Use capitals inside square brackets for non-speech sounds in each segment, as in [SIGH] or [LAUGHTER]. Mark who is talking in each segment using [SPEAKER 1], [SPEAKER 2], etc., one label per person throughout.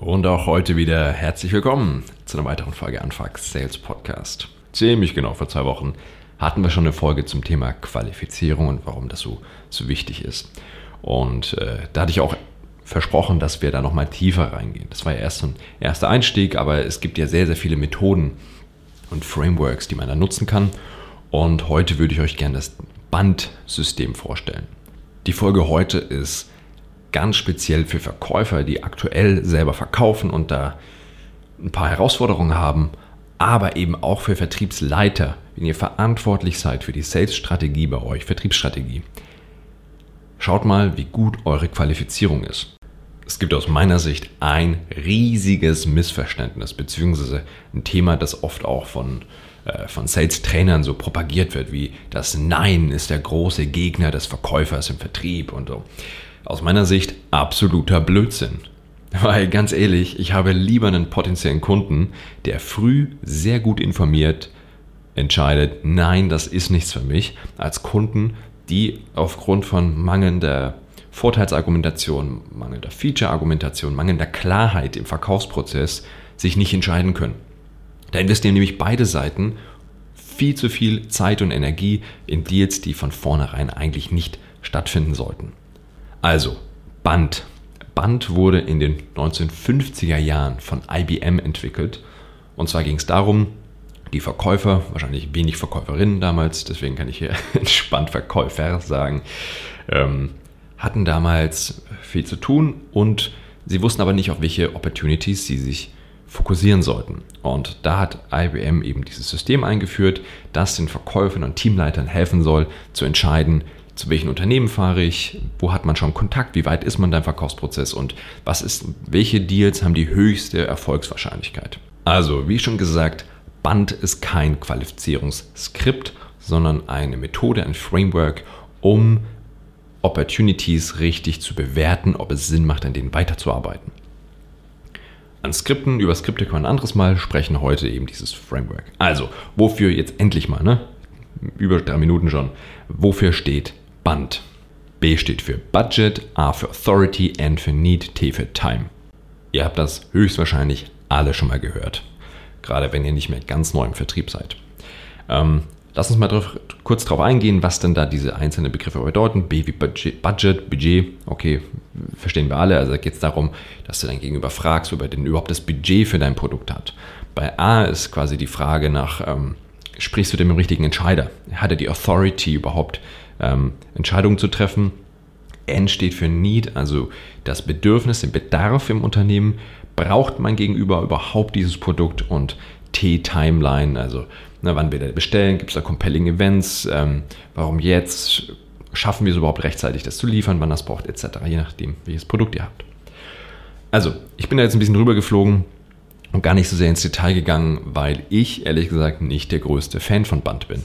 [SPEAKER 1] Und auch heute wieder herzlich willkommen zu einer weiteren Folge Anfax Sales Podcast. Ziemlich genau vor zwei Wochen hatten wir schon eine Folge zum Thema Qualifizierung und warum das so, so wichtig ist. Und äh, da hatte ich auch versprochen, dass wir da nochmal tiefer reingehen. Das war ja erst ein erster Einstieg, aber es gibt ja sehr, sehr viele Methoden und Frameworks, die man da nutzen kann. Und heute würde ich euch gerne das Bandsystem vorstellen. Die Folge heute ist ganz speziell für Verkäufer, die aktuell selber verkaufen und da ein paar Herausforderungen haben, aber eben auch für Vertriebsleiter, wenn ihr verantwortlich seid für die Sales-Strategie bei euch, Vertriebsstrategie. Schaut mal, wie gut eure Qualifizierung ist. Es gibt aus meiner Sicht ein riesiges Missverständnis, beziehungsweise ein Thema, das oft auch von, äh, von Sales-Trainern so propagiert wird, wie das Nein ist der große Gegner des Verkäufers im Vertrieb und so. Aus meiner Sicht absoluter Blödsinn. [LAUGHS] Weil ganz ehrlich, ich habe lieber einen potenziellen Kunden, der früh sehr gut informiert entscheidet, nein, das ist nichts für mich, als Kunden, die aufgrund von mangelnder Vorteilsargumentation, mangelnder Feature-Argumentation, mangelnder Klarheit im Verkaufsprozess sich nicht entscheiden können. Da investieren nämlich beide Seiten viel zu viel Zeit und Energie in Deals, die von vornherein eigentlich nicht stattfinden sollten. Also, Band. Band wurde in den 1950er Jahren von IBM entwickelt. Und zwar ging es darum, die Verkäufer, wahrscheinlich wenig Verkäuferinnen damals, deswegen kann ich hier [LAUGHS] entspannt Verkäufer sagen, ähm, hatten damals viel zu tun und sie wussten aber nicht, auf welche Opportunities sie sich fokussieren sollten. Und da hat IBM eben dieses System eingeführt, das den Verkäufern und Teamleitern helfen soll, zu entscheiden, zu welchen Unternehmen fahre ich, wo hat man schon Kontakt, wie weit ist man da im Verkaufsprozess und was ist, welche Deals haben die höchste Erfolgswahrscheinlichkeit. Also, wie schon gesagt, Band ist kein Qualifizierungsskript, sondern eine Methode, ein Framework, um Opportunities richtig zu bewerten, ob es Sinn macht, an denen weiterzuarbeiten. An Skripten, über Skripte kann man ein anderes Mal sprechen, heute eben dieses Framework. Also, wofür jetzt endlich mal, ne? Über drei Minuten schon. Wofür steht Band. B steht für Budget, A für Authority, N für Need, T für Time. Ihr habt das höchstwahrscheinlich alle schon mal gehört. Gerade wenn ihr nicht mehr ganz neu im Vertrieb seid. Ähm, lass uns mal drauf, kurz darauf eingehen, was denn da diese einzelnen Begriffe bedeuten. B wie Budget, Budget, Budget, okay, verstehen wir alle. Also da geht es darum, dass du dein Gegenüber fragst, ob er denn überhaupt das Budget für dein Produkt hat. Bei A ist quasi die Frage nach, ähm, sprichst du dem richtigen Entscheider? Hat er die Authority überhaupt, ähm, Entscheidungen zu treffen. N steht für Need, also das Bedürfnis, den Bedarf im Unternehmen. Braucht mein Gegenüber überhaupt dieses Produkt? Und T Timeline, also na, wann wir bestellen, gibt es da compelling Events, ähm, warum jetzt, schaffen wir es überhaupt rechtzeitig, das zu liefern, wann das braucht, etc., je nachdem, welches Produkt ihr habt. Also, ich bin da jetzt ein bisschen drüber geflogen und gar nicht so sehr ins Detail gegangen, weil ich ehrlich gesagt nicht der größte Fan von Band bin.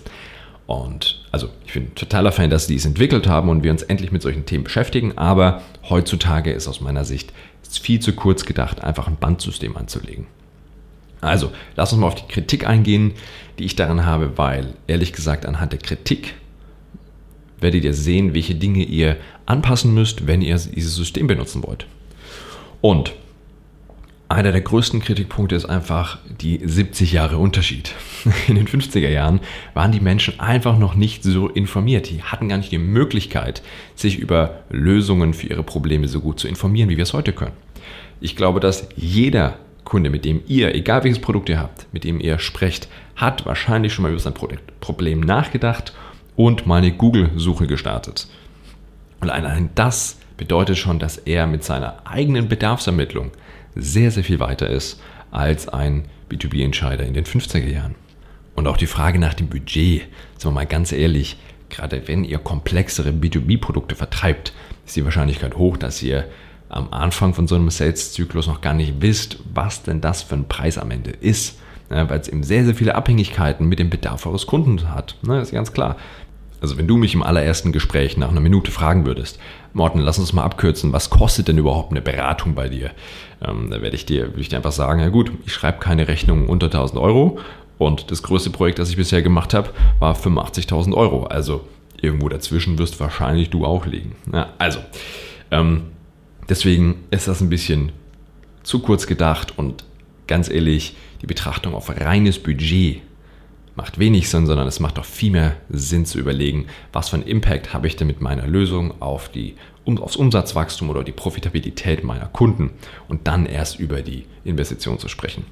[SPEAKER 1] Und also ich bin totaler Fan, dass die es entwickelt haben und wir uns endlich mit solchen Themen beschäftigen. Aber heutzutage ist aus meiner Sicht viel zu kurz gedacht, einfach ein Bandsystem anzulegen. Also, lass uns mal auf die Kritik eingehen, die ich daran habe, weil ehrlich gesagt anhand der Kritik werdet ihr sehen, welche Dinge ihr anpassen müsst, wenn ihr dieses System benutzen wollt. Und einer der größten Kritikpunkte ist einfach die 70 Jahre Unterschied. [LAUGHS] In den 50er Jahren waren die Menschen einfach noch nicht so informiert. Die hatten gar nicht die Möglichkeit, sich über Lösungen für ihre Probleme so gut zu informieren, wie wir es heute können. Ich glaube, dass jeder Kunde, mit dem ihr, egal welches Produkt ihr habt, mit dem ihr sprecht, hat wahrscheinlich schon mal über sein Problem nachgedacht und mal eine Google-Suche gestartet. Und allein das bedeutet schon, dass er mit seiner eigenen Bedarfsermittlung sehr, sehr viel weiter ist als ein B2B-Entscheider in den 50er Jahren. Und auch die Frage nach dem Budget, sind wir mal ganz ehrlich, gerade wenn ihr komplexere B2B-Produkte vertreibt, ist die Wahrscheinlichkeit hoch, dass ihr am Anfang von so einem Sales-Zyklus noch gar nicht wisst, was denn das für ein Preis am Ende ist. Ja, weil es eben sehr, sehr viele Abhängigkeiten mit dem Bedarf eures Kunden hat. Ne, ist ganz klar. Also wenn du mich im allerersten Gespräch nach einer Minute fragen würdest, Morten, lass uns mal abkürzen, was kostet denn überhaupt eine Beratung bei dir? Ähm, da werde ich dir, würde ich dir einfach sagen, ja gut, ich schreibe keine Rechnung unter 1000 Euro und das größte Projekt, das ich bisher gemacht habe, war 85.000 Euro. Also irgendwo dazwischen wirst wahrscheinlich du auch liegen. Ja, also, ähm, deswegen ist das ein bisschen zu kurz gedacht und ganz ehrlich, die Betrachtung auf reines Budget macht wenig Sinn, sondern es macht doch viel mehr Sinn zu überlegen, was für einen Impact habe ich denn mit meiner Lösung auf die, aufs Umsatzwachstum oder die Profitabilität meiner Kunden und dann erst über die Investition zu sprechen.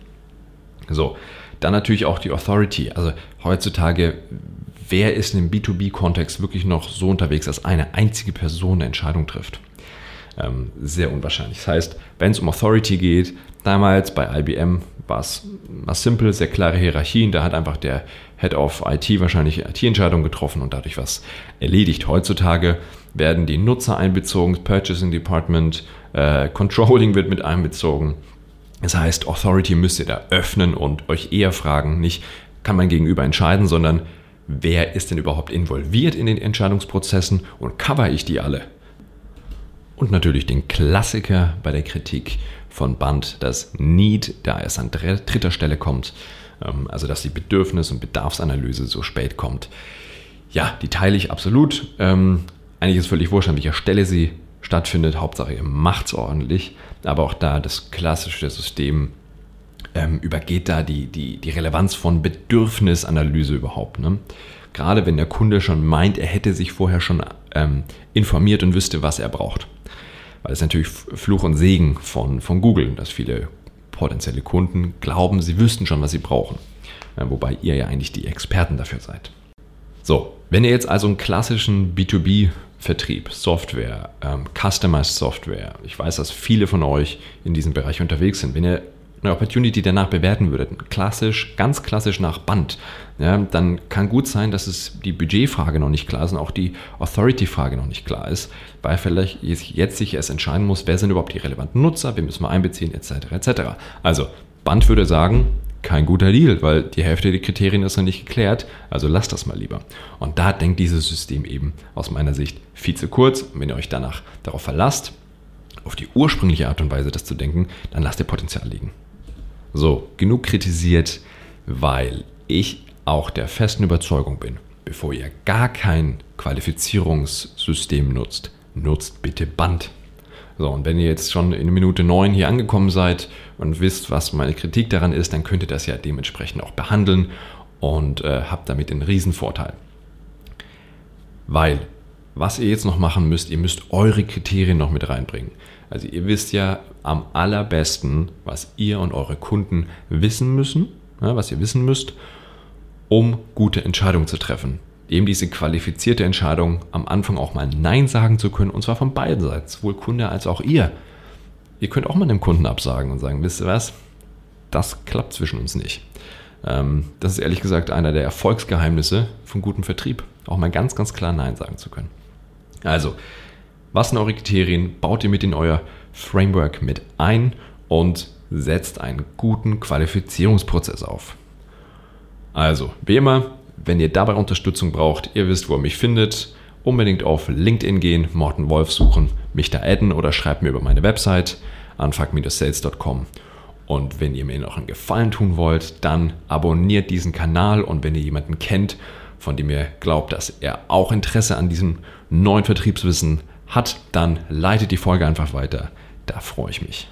[SPEAKER 1] So, dann natürlich auch die Authority. Also heutzutage, wer ist im B2B-Kontext wirklich noch so unterwegs, dass eine einzige Person eine Entscheidung trifft? Ähm, sehr unwahrscheinlich. Das heißt, wenn es um Authority geht, damals bei IBM war es simpel, sehr klare Hierarchien. Da hat einfach der Head of IT wahrscheinlich IT-Entscheidungen getroffen und dadurch was erledigt. Heutzutage werden die Nutzer einbezogen, Purchasing Department, äh, Controlling wird mit einbezogen. Das heißt, Authority müsst ihr da öffnen und euch eher fragen, nicht kann man gegenüber entscheiden, sondern wer ist denn überhaupt involviert in den Entscheidungsprozessen und cover ich die alle? Und natürlich den Klassiker bei der Kritik von Band, das Need, da es an dritter Stelle kommt, ähm, also dass die Bedürfnis- und Bedarfsanalyse so spät kommt. Ja, die teile ich absolut. Ähm, eigentlich ist völlig wurscht, an welcher Stelle sie stattfindet. Hauptsache, ihr macht es ordentlich. Aber auch da das klassische System ähm, übergeht da die, die, die Relevanz von Bedürfnisanalyse überhaupt. Ne? Gerade wenn der Kunde schon meint, er hätte sich vorher schon ähm, informiert und wüsste, was er braucht. Weil es natürlich Fluch und Segen von, von Google, dass viele potenzielle Kunden glauben, sie wüssten schon, was sie brauchen. Äh, wobei ihr ja eigentlich die Experten dafür seid. So, wenn ihr jetzt also einen klassischen B2B-Vertrieb, Software, ähm, Customized Software, ich weiß, dass viele von euch in diesem Bereich unterwegs sind, wenn ihr eine Opportunity danach bewerten würdet, klassisch, ganz klassisch nach Band, ja, dann kann gut sein, dass es die Budgetfrage noch nicht klar ist und auch die Authority-Frage noch nicht klar ist, weil vielleicht jetzt sich erst entscheiden muss, wer sind überhaupt die relevanten Nutzer, wen müssen wir einbeziehen, etc. etc. Also Band würde sagen, kein guter Deal, weil die Hälfte der Kriterien ist noch nicht geklärt, also lasst das mal lieber. Und da denkt dieses System eben aus meiner Sicht viel zu kurz. Und wenn ihr euch danach darauf verlasst, auf die ursprüngliche Art und Weise das zu denken, dann lasst ihr Potenzial liegen. So, genug kritisiert, weil ich auch der festen Überzeugung bin, bevor ihr gar kein Qualifizierungssystem nutzt, nutzt bitte Band. So, und wenn ihr jetzt schon in Minute 9 hier angekommen seid und wisst, was meine Kritik daran ist, dann könnt ihr das ja dementsprechend auch behandeln und äh, habt damit den Riesenvorteil. Weil, was ihr jetzt noch machen müsst, ihr müsst eure Kriterien noch mit reinbringen. Also ihr wisst ja am allerbesten, was ihr und eure Kunden wissen müssen, was ihr wissen müsst, um gute Entscheidungen zu treffen. Eben diese qualifizierte Entscheidung, am Anfang auch mal Nein sagen zu können, und zwar von beiden Seiten, sowohl Kunde als auch ihr. Ihr könnt auch mal dem Kunden absagen und sagen, wisst ihr was, das klappt zwischen uns nicht. Ähm, das ist ehrlich gesagt einer der Erfolgsgeheimnisse von gutem Vertrieb, auch mal ganz, ganz klar Nein sagen zu können. Also, was sind eure Kriterien? Baut ihr mit in euer Framework mit ein und setzt einen guten Qualifizierungsprozess auf. Also, wie immer, wenn ihr dabei Unterstützung braucht, ihr wisst, wo ihr mich findet, unbedingt auf LinkedIn gehen, Morten Wolf suchen, mich da adden oder schreibt mir über meine Website anfuck-sales.com. Und wenn ihr mir noch einen Gefallen tun wollt, dann abonniert diesen Kanal und wenn ihr jemanden kennt, von dem ihr glaubt, dass er auch Interesse an diesem neuen Vertriebswissen hat, dann leitet die Folge einfach weiter. Da freue ich mich.